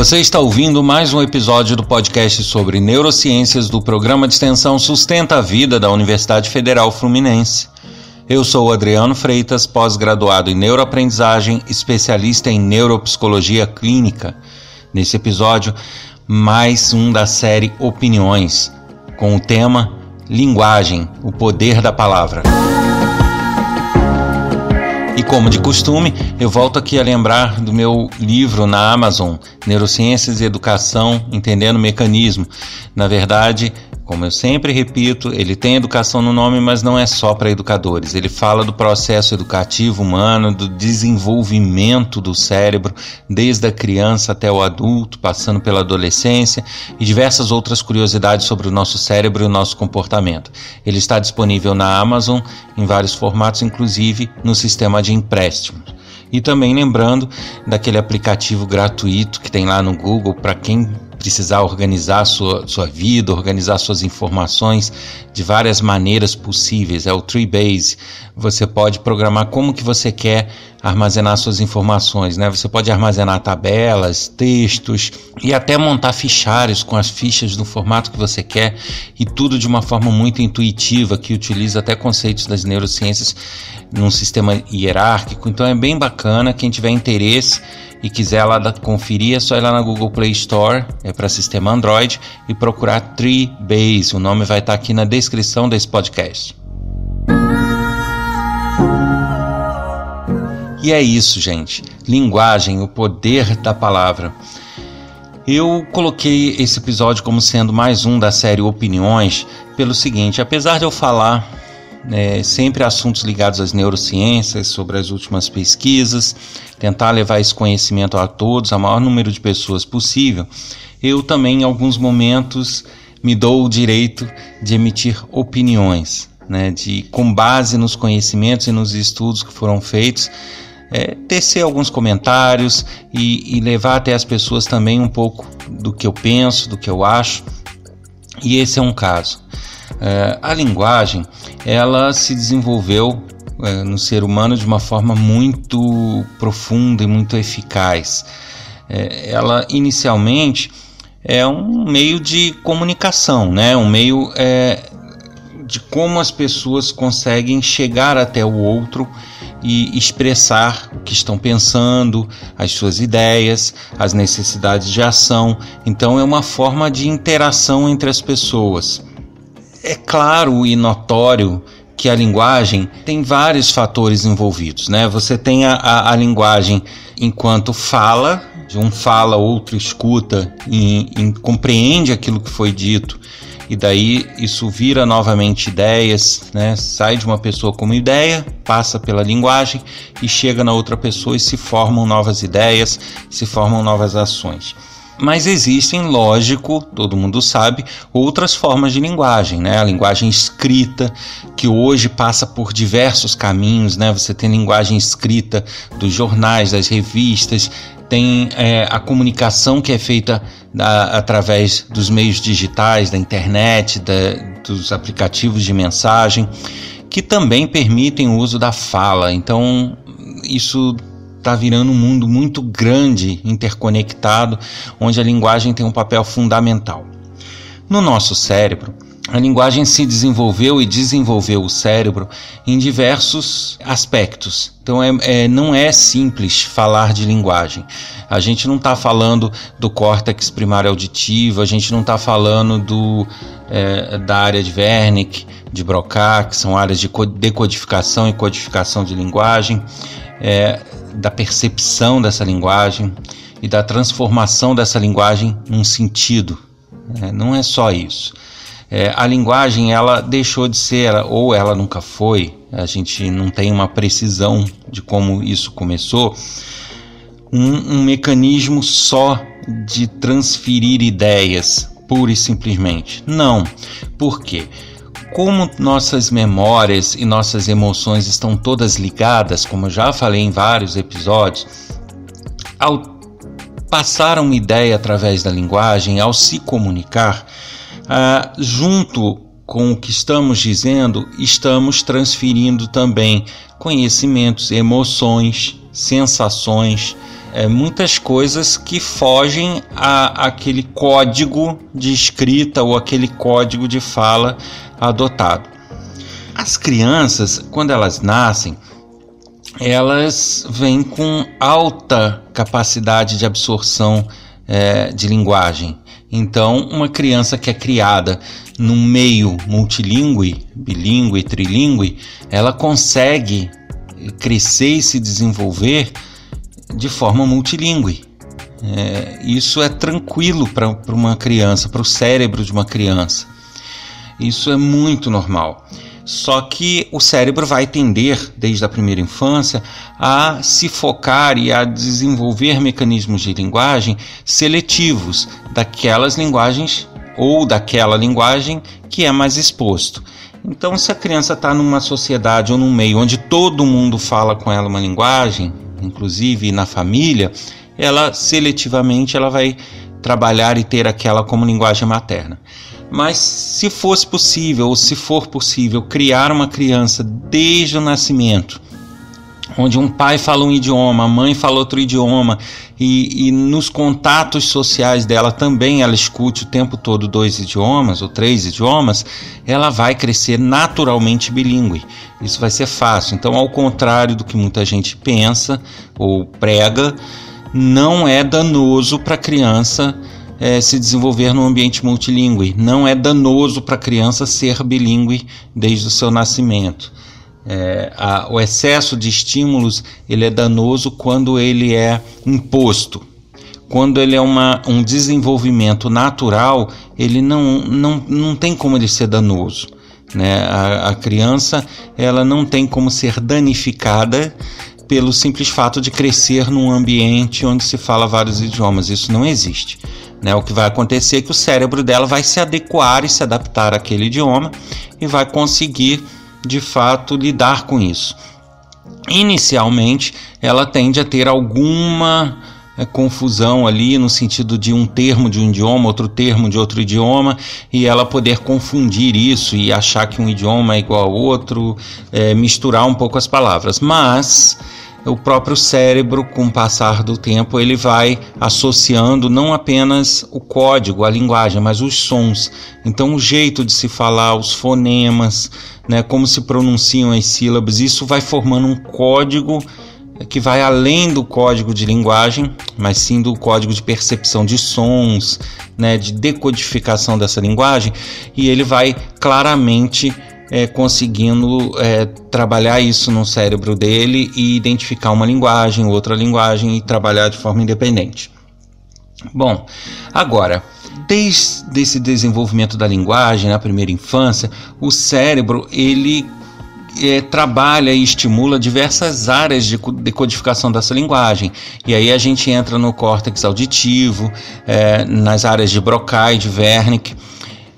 Você está ouvindo mais um episódio do podcast sobre neurociências do programa de extensão Sustenta a Vida da Universidade Federal Fluminense. Eu sou Adriano Freitas, pós-graduado em neuroaprendizagem, especialista em neuropsicologia clínica. Nesse episódio, mais um da série Opiniões, com o tema Linguagem, o poder da palavra. E como de costume, eu volto aqui a lembrar do meu livro na Amazon, Neurociências e Educação, Entendendo o Mecanismo. Na verdade, como eu sempre repito, ele tem educação no nome, mas não é só para educadores. Ele fala do processo educativo humano, do desenvolvimento do cérebro, desde a criança até o adulto, passando pela adolescência e diversas outras curiosidades sobre o nosso cérebro e o nosso comportamento. Ele está disponível na Amazon em vários formatos, inclusive no sistema de empréstimos. E também lembrando daquele aplicativo gratuito que tem lá no Google para quem precisar organizar sua, sua vida, organizar suas informações de várias maneiras possíveis. É o Treebase. Você pode programar como que você quer armazenar suas informações, né? Você pode armazenar tabelas, textos e até montar fichários com as fichas no formato que você quer e tudo de uma forma muito intuitiva que utiliza até conceitos das neurociências num sistema hierárquico. Então é bem bacana quem tiver interesse e quiser lá conferir, é só ir lá na Google Play Store, é para sistema Android, e procurar Treebase. O nome vai estar tá aqui na descrição desse podcast. E é isso, gente. Linguagem, o poder da palavra. Eu coloquei esse episódio como sendo mais um da série Opiniões, pelo seguinte: apesar de eu falar é, sempre assuntos ligados às neurociências, sobre as últimas pesquisas, tentar levar esse conhecimento a todos, a maior número de pessoas possível, eu também, em alguns momentos, me dou o direito de emitir opiniões, né, de, com base nos conhecimentos e nos estudos que foram feitos, é, tecer alguns comentários e, e levar até as pessoas também um pouco do que eu penso, do que eu acho. E esse é um caso. É, a linguagem ela se desenvolveu é, no ser humano de uma forma muito profunda e muito eficaz. É, ela inicialmente é um meio de comunicação, né? um meio é, de como as pessoas conseguem chegar até o outro e expressar o que estão pensando, as suas ideias, as necessidades de ação. Então, é uma forma de interação entre as pessoas. É claro e notório que a linguagem tem vários fatores envolvidos, né? Você tem a, a, a linguagem enquanto fala, um fala, outro escuta e, e compreende aquilo que foi dito e daí isso vira novamente ideias, né? Sai de uma pessoa como ideia, passa pela linguagem e chega na outra pessoa e se formam novas ideias, se formam novas ações. Mas existem, lógico, todo mundo sabe, outras formas de linguagem, né? A linguagem escrita, que hoje passa por diversos caminhos, né? Você tem linguagem escrita dos jornais, das revistas, tem é, a comunicação que é feita da, através dos meios digitais, da internet, da, dos aplicativos de mensagem, que também permitem o uso da fala. Então, isso está virando um mundo muito grande, interconectado, onde a linguagem tem um papel fundamental. No nosso cérebro, a linguagem se desenvolveu e desenvolveu o cérebro em diversos aspectos. Então é, é não é simples falar de linguagem. A gente não está falando do córtex primário auditivo, a gente não está falando do, é, da área de Wernicke, de Broca, que são áreas de decodificação e codificação de linguagem. É, da percepção dessa linguagem e da transformação dessa linguagem num sentido. É, não é só isso. É, a linguagem ela deixou de ser, ou ela nunca foi, a gente não tem uma precisão de como isso começou, um, um mecanismo só de transferir ideias, pura e simplesmente. Não. Por quê? como nossas memórias e nossas emoções estão todas ligadas, como eu já falei em vários episódios, ao passar uma ideia através da linguagem, ao se comunicar, ah, junto com o que estamos dizendo, estamos transferindo também conhecimentos, emoções, sensações, é, muitas coisas que fogem a, aquele código de escrita ou aquele código de fala adotado. As crianças, quando elas nascem, elas vêm com alta capacidade de absorção é, de linguagem. Então, uma criança que é criada num meio multilingüe, bilíngue, trilingue, ela consegue crescer e se desenvolver de forma multilingüe. É, isso é tranquilo para uma criança, para o cérebro de uma criança. Isso é muito normal. Só que o cérebro vai tender, desde a primeira infância, a se focar e a desenvolver mecanismos de linguagem seletivos daquelas linguagens ou daquela linguagem que é mais exposto. Então, se a criança está numa sociedade ou num meio onde todo mundo fala com ela uma linguagem, inclusive na família, ela seletivamente ela vai trabalhar e ter aquela como linguagem materna. Mas se fosse possível, ou se for possível, criar uma criança desde o nascimento, onde um pai fala um idioma, a mãe fala outro idioma, e, e, nos contatos sociais dela também ela escute o tempo todo dois idiomas ou três idiomas, ela vai crescer naturalmente bilíngue. Isso vai ser fácil. Então, ao contrário do que muita gente pensa ou prega, não é danoso para a criança é, se desenvolver num ambiente multilingüe. Não é danoso para a criança ser bilíngue desde o seu nascimento. É, a, o excesso de estímulos ele é danoso quando ele é imposto. Quando ele é uma, um desenvolvimento natural, ele não, não, não tem como ele ser danoso. Né? A, a criança ela não tem como ser danificada pelo simples fato de crescer num ambiente onde se fala vários idiomas. Isso não existe. Né? O que vai acontecer é que o cérebro dela vai se adequar e se adaptar àquele idioma e vai conseguir, de fato, lidar com isso. Inicialmente, ela tende a ter alguma é, confusão ali no sentido de um termo de um idioma, outro termo de outro idioma, e ela poder confundir isso e achar que um idioma é igual ao outro, é, misturar um pouco as palavras. Mas o próprio cérebro, com o passar do tempo, ele vai associando não apenas o código, a linguagem, mas os sons. Então, o jeito de se falar, os fonemas, né, como se pronunciam as sílabas, isso vai formando um código que vai além do código de linguagem, mas sim do código de percepção de sons, né, de decodificação dessa linguagem, e ele vai claramente é, conseguindo é, trabalhar isso no cérebro dele e identificar uma linguagem, outra linguagem e trabalhar de forma independente. Bom, agora, desde esse desenvolvimento da linguagem na primeira infância, o cérebro ele é, trabalha e estimula diversas áreas de decodificação dessa linguagem. E aí a gente entra no córtex auditivo, é, nas áreas de Broca e de Wernicke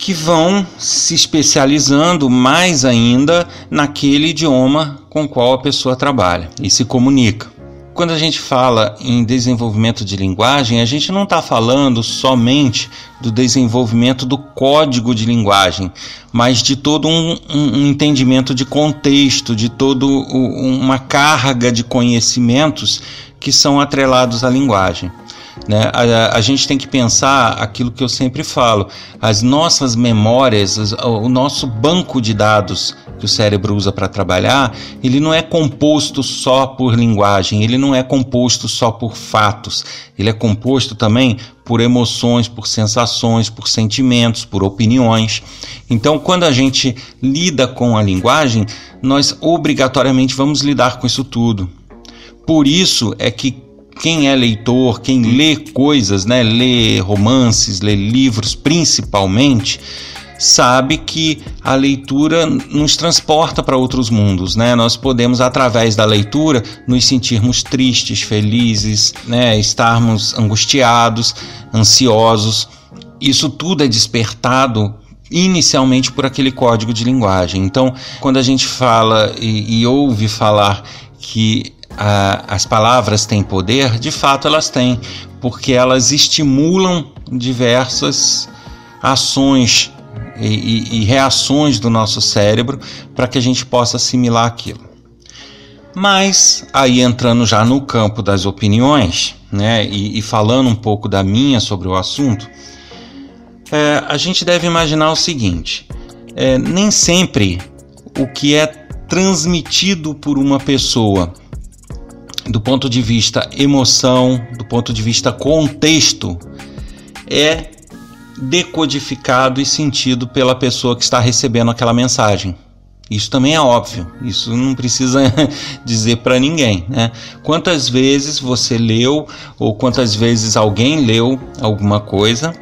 que vão se especializando mais ainda naquele idioma com qual a pessoa trabalha e se comunica. Quando a gente fala em desenvolvimento de linguagem, a gente não está falando somente do desenvolvimento do código de linguagem, mas de todo um, um entendimento de contexto, de toda uma carga de conhecimentos que são atrelados à linguagem. Né? A, a, gente tem que pensar aquilo que eu sempre falo: as nossas memórias, o nosso banco de dados que o cérebro usa para trabalhar, ele não é composto só por linguagem, ele não é composto só por fatos, ele é composto também por emoções, por sensações, por sentimentos, por opiniões. Então, quando a gente lida com a linguagem, nós obrigatoriamente vamos lidar com isso tudo. Por isso é que quem é leitor, quem lê coisas, né, lê romances, lê livros principalmente, sabe que a leitura nos transporta para outros mundos, né? Nós podemos através da leitura nos sentirmos tristes, felizes, né, estarmos angustiados, ansiosos. Isso tudo é despertado inicialmente por aquele código de linguagem. Então, quando a gente fala e, e ouve falar que a, as palavras têm poder, de fato elas têm, porque elas estimulam diversas ações e, e, e reações do nosso cérebro para que a gente possa assimilar aquilo. Mas aí entrando já no campo das opiniões, né, e, e falando um pouco da minha sobre o assunto, é, a gente deve imaginar o seguinte: é, nem sempre o que é transmitido por uma pessoa do ponto de vista emoção, do ponto de vista contexto, é decodificado e sentido pela pessoa que está recebendo aquela mensagem. Isso também é óbvio, isso não precisa dizer para ninguém. Né? Quantas vezes você leu ou quantas vezes alguém leu alguma coisa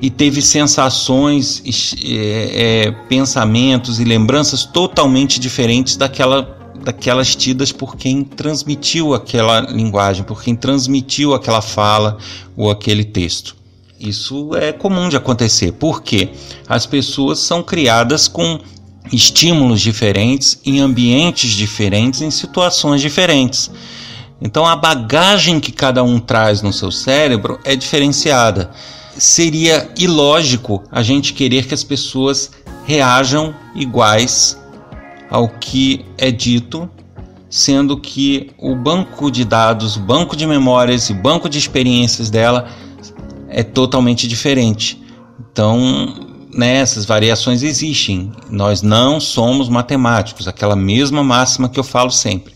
e teve sensações, é, é, pensamentos e lembranças totalmente diferentes daquela, daquelas tidas por quem transmitiu aquela linguagem, por quem transmitiu aquela fala ou aquele texto. Isso é comum de acontecer, porque as pessoas são criadas com estímulos diferentes, em ambientes diferentes, em situações diferentes. Então a bagagem que cada um traz no seu cérebro é diferenciada. Seria ilógico a gente querer que as pessoas reajam iguais ao que é dito, sendo que o banco de dados, o banco de memórias e o banco de experiências dela é totalmente diferente. Então, né, essas variações existem. Nós não somos matemáticos, aquela mesma máxima que eu falo sempre.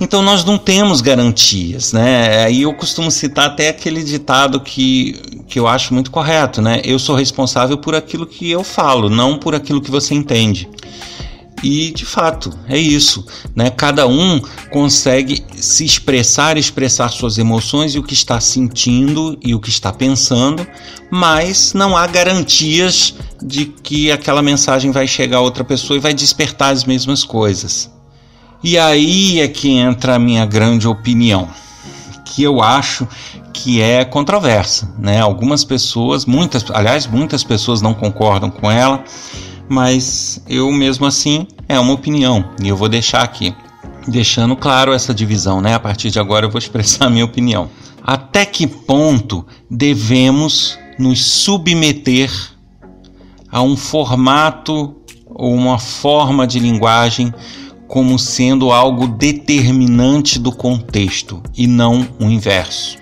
Então nós não temos garantias, né? Aí eu costumo citar até aquele ditado que, que eu acho muito correto, né? Eu sou responsável por aquilo que eu falo, não por aquilo que você entende. E de fato, é isso, né? Cada um consegue se expressar, expressar suas emoções e o que está sentindo e o que está pensando, mas não há garantias de que aquela mensagem vai chegar a outra pessoa e vai despertar as mesmas coisas. E aí é que entra a minha grande opinião, que eu acho que é controversa, né? Algumas pessoas, muitas, aliás, muitas pessoas não concordam com ela mas eu mesmo assim é uma opinião e eu vou deixar aqui, deixando claro essa divisão, né? A partir de agora eu vou expressar a minha opinião. Até que ponto devemos nos submeter a um formato ou uma forma de linguagem como sendo algo determinante do contexto e não o inverso?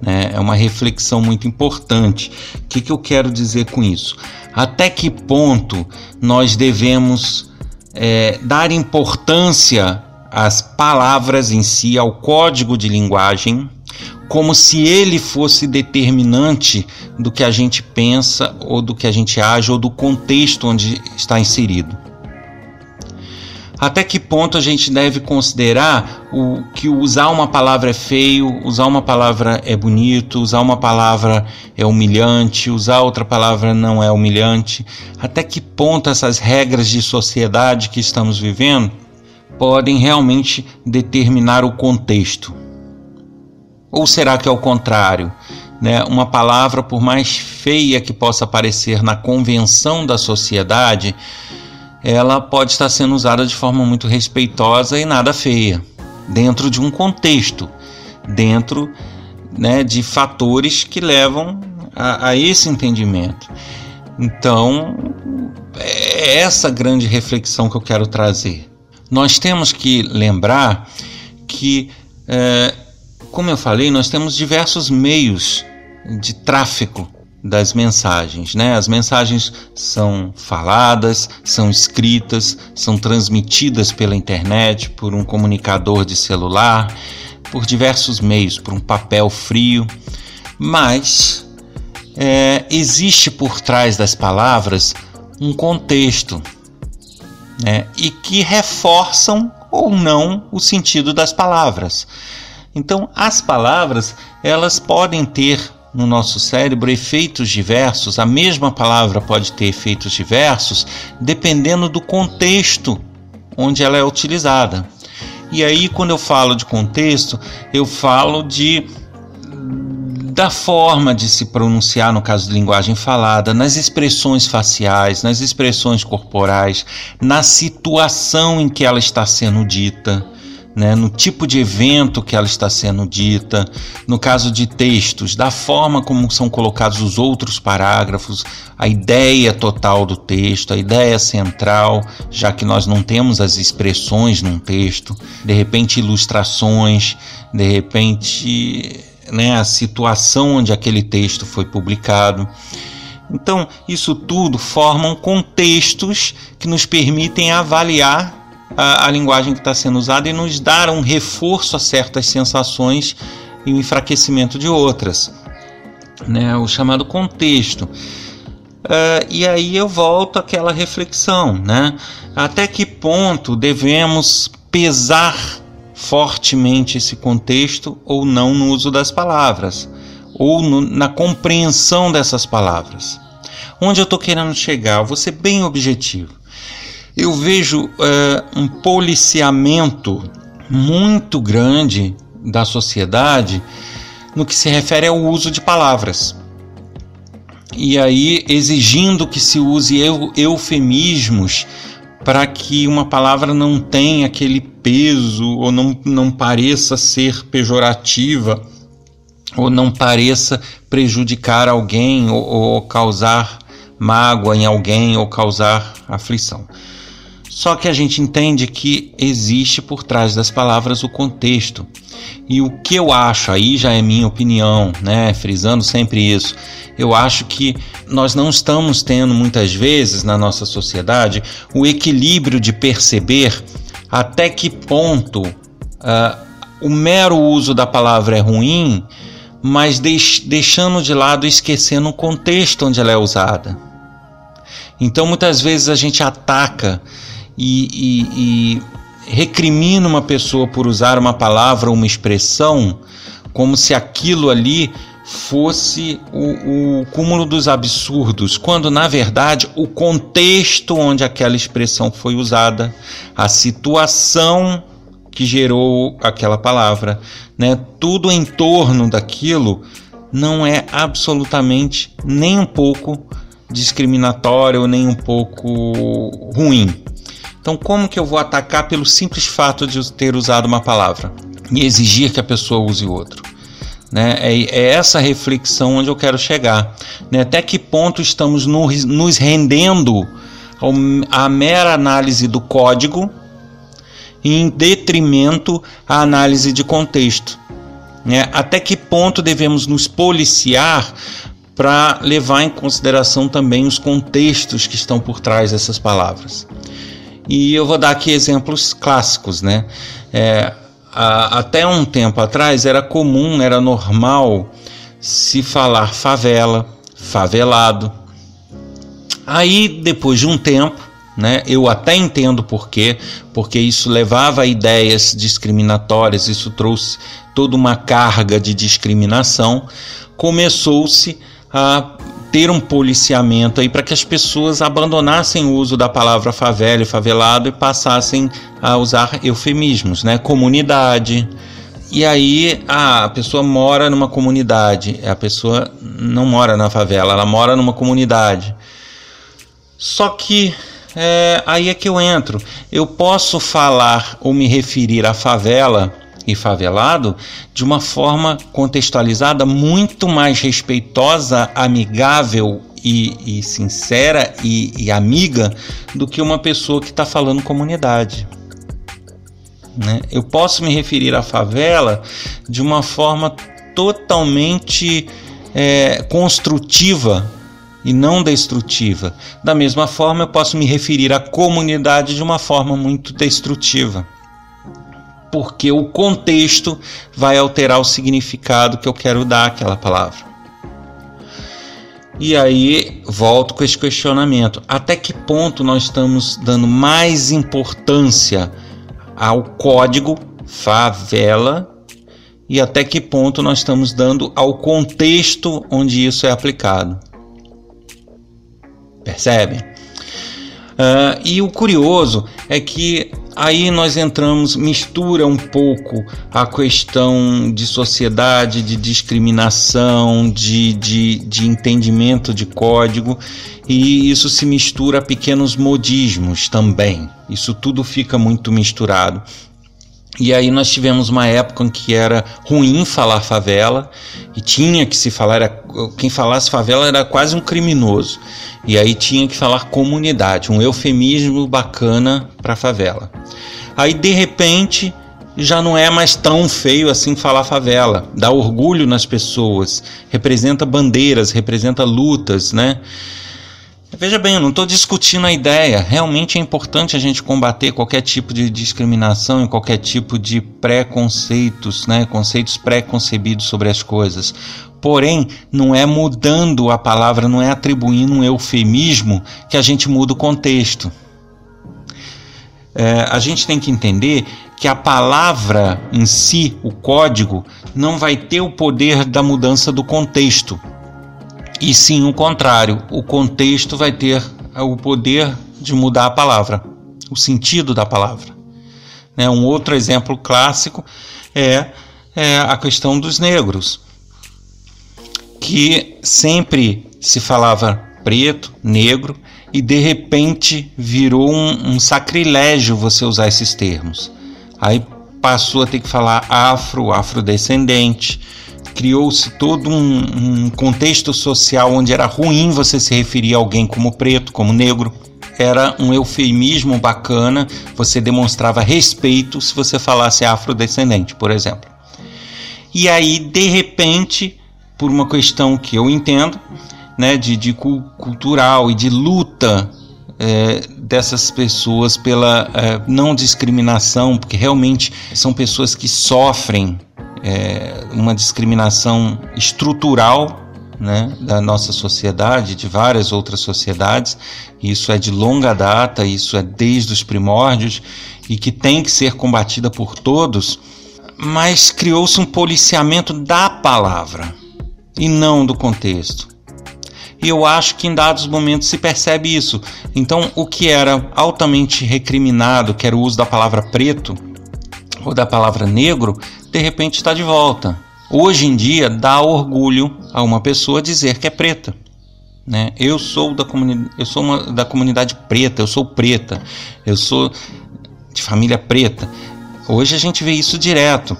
Né? É uma reflexão muito importante. O que, que eu quero dizer com isso? Até que ponto nós devemos é, dar importância às palavras em si, ao código de linguagem, como se ele fosse determinante do que a gente pensa, ou do que a gente age, ou do contexto onde está inserido até que ponto a gente deve considerar o que usar uma palavra é feio, usar uma palavra é bonito, usar uma palavra é humilhante, usar outra palavra não é humilhante? Até que ponto essas regras de sociedade que estamos vivendo podem realmente determinar o contexto? Ou será que é o contrário? Né? Uma palavra, por mais feia que possa parecer na convenção da sociedade, ela pode estar sendo usada de forma muito respeitosa e nada feia, dentro de um contexto, dentro né, de fatores que levam a, a esse entendimento. Então, é essa grande reflexão que eu quero trazer. Nós temos que lembrar que, é, como eu falei, nós temos diversos meios de tráfego das mensagens, né? As mensagens são faladas, são escritas, são transmitidas pela internet, por um comunicador de celular, por diversos meios, por um papel frio, mas é, existe por trás das palavras um contexto, né? E que reforçam ou não o sentido das palavras. Então, as palavras elas podem ter no nosso cérebro efeitos diversos, a mesma palavra pode ter efeitos diversos dependendo do contexto onde ela é utilizada. E aí, quando eu falo de contexto, eu falo de da forma de se pronunciar no caso de linguagem falada, nas expressões faciais, nas expressões corporais, na situação em que ela está sendo dita, né, no tipo de evento que ela está sendo dita, no caso de textos, da forma como são colocados os outros parágrafos, a ideia total do texto, a ideia central, já que nós não temos as expressões num texto, de repente ilustrações, de repente né, a situação onde aquele texto foi publicado. Então, isso tudo formam contextos que nos permitem avaliar a, a linguagem que está sendo usada e nos dar um reforço a certas sensações e um enfraquecimento de outras, né? o chamado contexto. Uh, e aí eu volto àquela reflexão, né? Até que ponto devemos pesar fortemente esse contexto ou não no uso das palavras, ou no, na compreensão dessas palavras? Onde eu estou querendo chegar? Eu vou ser bem objetivo eu vejo é, um policiamento muito grande da sociedade no que se refere ao uso de palavras. E aí exigindo que se use eufemismos para que uma palavra não tenha aquele peso ou não, não pareça ser pejorativa ou não pareça prejudicar alguém ou, ou causar mágoa em alguém ou causar aflição. Só que a gente entende que existe por trás das palavras o contexto. E o que eu acho, aí já é minha opinião, né? Frisando sempre isso. Eu acho que nós não estamos tendo muitas vezes na nossa sociedade o equilíbrio de perceber até que ponto uh, o mero uso da palavra é ruim, mas deix deixando de lado, esquecendo o contexto onde ela é usada. Então muitas vezes a gente ataca e, e, e recrimina uma pessoa por usar uma palavra uma expressão como se aquilo ali fosse o, o, cúmulo dos absurdos, quando na verdade o contexto onde aquela expressão foi usada, a situação que gerou aquela palavra, né, tudo em torno daquilo não é absolutamente nem um pouco discriminatório, nem um pouco ruim. Então, como que eu vou atacar pelo simples fato de ter usado uma palavra e exigir que a pessoa use outro? Né? É, é, essa reflexão onde eu quero chegar. Né? Até que ponto estamos no, nos rendendo à mera análise do código em detrimento à análise de contexto? Né? Até que ponto devemos nos policiar para levar em consideração também os contextos que estão por trás dessas palavras? E eu vou dar aqui exemplos clássicos, né? É, a, até um tempo atrás era comum, era normal se falar favela, favelado. Aí, depois de um tempo, né, eu até entendo por quê, porque isso levava a ideias discriminatórias, isso trouxe toda uma carga de discriminação, começou-se a ter um policiamento aí para que as pessoas abandonassem o uso da palavra favela e favelado e passassem a usar eufemismos, né? Comunidade. E aí a pessoa mora numa comunidade, a pessoa não mora na favela, ela mora numa comunidade. Só que é, aí é que eu entro. Eu posso falar ou me referir à favela e favelado de uma forma contextualizada muito mais respeitosa, amigável e, e sincera e, e, amiga do que uma pessoa que está falando comunidade. Né? Eu posso me referir à favela de uma forma totalmente é, construtiva e não destrutiva. Da mesma forma, eu posso me referir à comunidade de uma forma muito destrutiva porque o contexto vai alterar o significado que eu quero dar àquela palavra. E aí volto com esse questionamento: até que ponto nós estamos dando mais importância ao código favela e até que ponto nós estamos dando ao contexto onde isso é aplicado? Percebem? Uh, e o curioso é que aí nós entramos, mistura um pouco a questão de sociedade, de discriminação, de, de, de entendimento de código, e isso se mistura a pequenos modismos também. Isso tudo fica muito misturado. E aí nós tivemos uma época em que era ruim falar favela e tinha que se falar, era, quem falasse favela era quase um criminoso. E aí tinha que falar comunidade, um eufemismo bacana para favela. Aí de repente já não é mais tão feio assim falar favela, dá orgulho nas pessoas, representa bandeiras, representa lutas, né? Veja bem, eu não estou discutindo a ideia. Realmente é importante a gente combater qualquer tipo de discriminação e qualquer tipo de preconceitos, né? conceitos pré-concebidos sobre as coisas. Porém, não é mudando a palavra, não é atribuindo um eufemismo que a gente muda o contexto. É, a gente tem que entender que a palavra em si, o código, não vai ter o poder da mudança do contexto e sim o contrário, o contexto vai ter o poder de mudar a palavra, o sentido da palavra. Né? Um outro exemplo clássico é, é a questão dos negros, que sempre se falava preto, negro, e de repente virou um, um, sacrilégio você usar esses termos. Aí passou a ter que falar afro, afrodescendente, criou-se todo um, um, contexto social onde era ruim você se referir a alguém como preto, como negro. Era um eufemismo bacana, você demonstrava respeito se você falasse afrodescendente, por exemplo. E aí, de repente, por uma questão que eu entendo, né, de, de cultural e de luta é, dessas pessoas pela é, não discriminação, porque realmente são pessoas que sofrem é, uma discriminação estrutural né, da nossa sociedade, de várias outras sociedades. Isso é de longa data, isso é desde os primórdios e que tem que ser combatida por todos. Mas criou-se um policiamento da palavra e não do contexto. E eu acho que em dados momentos se percebe isso. Então, o que era altamente recriminado, que era o uso da palavra preto ou da palavra negro, de repente está de volta. Hoje em dia dá orgulho a uma pessoa dizer que é preta. Né? Eu sou da comunidade, eu sou uma, da comunidade preta, eu sou preta, eu sou de família preta. Hoje a gente vê isso direto.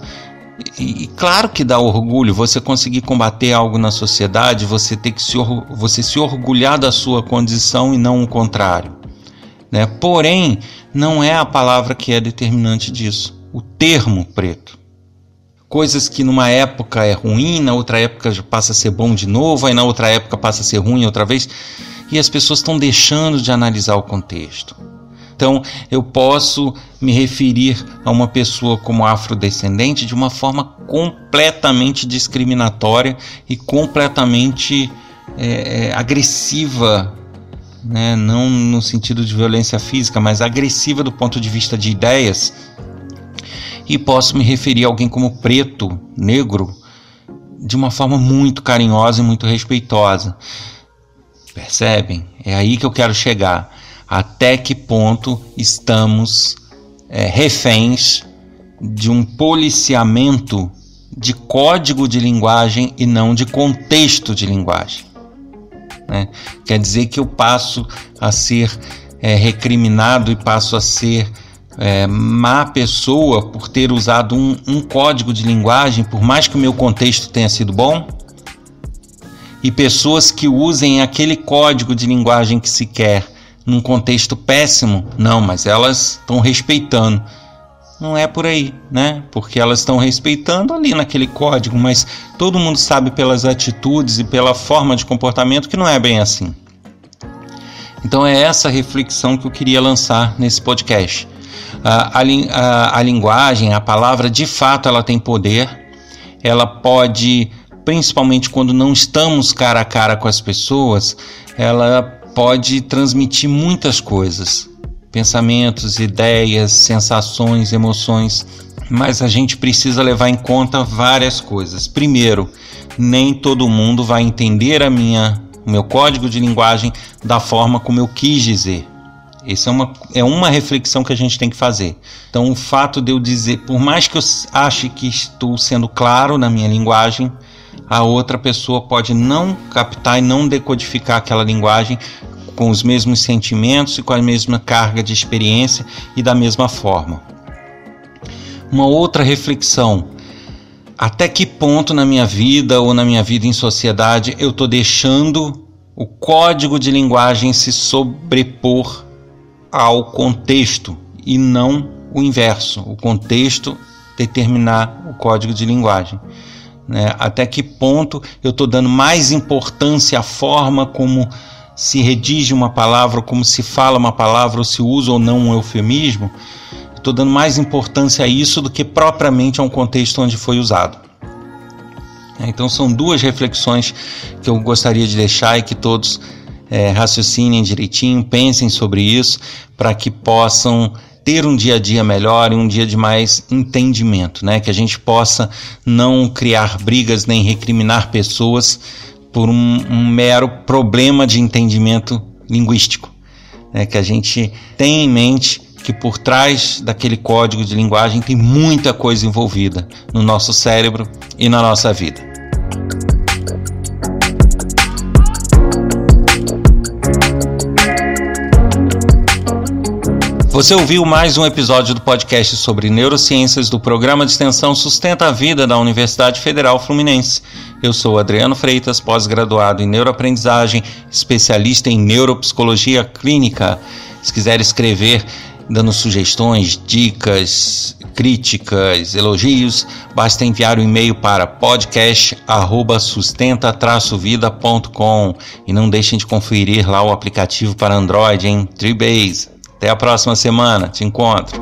E, e, claro que dá orgulho você conseguir combater algo na sociedade, você ter que se, você se orgulhar da sua condição e não o contrário. Né? Porém, não é a palavra que é determinante disso, o termo preto coisas que numa época é ruim, na outra época passa a ser bom de novo, aí na outra época passa a ser ruim outra vez, e as pessoas estão deixando de analisar o contexto. Então, eu posso me referir a uma pessoa como afrodescendente de uma forma completamente discriminatória e completamente é, é agressiva, né? não no sentido de violência física, mas agressiva do ponto de vista de ideias e posso me referir a alguém como preto, negro, de uma forma muito carinhosa e muito respeitosa. Percebem? É aí que eu quero chegar. Até que ponto estamos é, reféns de um policiamento de código de linguagem e não de contexto de linguagem? Né? Quer dizer que eu passo a ser é, recriminado e passo a ser é, má pessoa por ter usado um, um código de linguagem, por mais que o meu contexto tenha sido bom, e pessoas que usem aquele código de linguagem que se quer num contexto péssimo, não, mas elas estão respeitando. Não é por aí, né? Porque elas estão respeitando ali naquele código, mas todo mundo sabe pelas atitudes e pela forma de comportamento que não é bem assim. Então é essa reflexão que eu queria lançar nesse podcast a, a, a linguagem, a palavra, de fato, ela tem poder. Ela pode, principalmente quando não estamos cara a cara com as pessoas, ela pode transmitir muitas coisas, pensamentos, ideias, sensações, emoções, mas a gente precisa levar em conta várias coisas. Primeiro, nem todo mundo vai entender a minha, o meu código de linguagem da forma como eu quis dizer. Essa é uma, é uma reflexão que a gente tem que fazer. Então, o fato de eu dizer, por mais que eu ache que estou sendo claro na minha linguagem, a outra pessoa pode não captar e não decodificar aquela linguagem com os mesmos sentimentos e com a mesma carga de experiência e da mesma forma. uma outra reflexão. Até que ponto na minha vida ou na minha vida em sociedade eu estou deixando o código de linguagem se sobrepor ao contexto e não o inverso, o contexto determinar o código de linguagem. Né? Até que ponto eu estou dando mais importância à forma como se redige uma palavra, como se fala uma palavra, ou se usa ou não um eufemismo, estou dando mais importância a isso do que propriamente a um contexto onde foi usado. Então são duas reflexões que eu gostaria de deixar e que todos é, raciocinem direitinho, pensem sobre isso, para que possam ter um dia a dia melhor e um dia de mais entendimento, né? Que a gente possa não criar brigas nem recriminar pessoas por um, um mero problema de entendimento linguístico, né? Que a gente tenha em mente que por trás daquele código de linguagem tem muita coisa envolvida no nosso cérebro e na nossa vida. Você ouviu mais um episódio do podcast sobre neurociências do programa de extensão Sustenta a Vida da Universidade Federal Fluminense. Eu sou Adriano Freitas, pós-graduado em neuroaprendizagem, especialista em neuropsicologia clínica. Se quiser escrever dando sugestões, dicas, críticas, elogios, basta enviar um e-mail para podcast@sustenta-vida.com e não deixem de conferir lá o aplicativo para Android em Treebase. Até a próxima semana. Te encontro.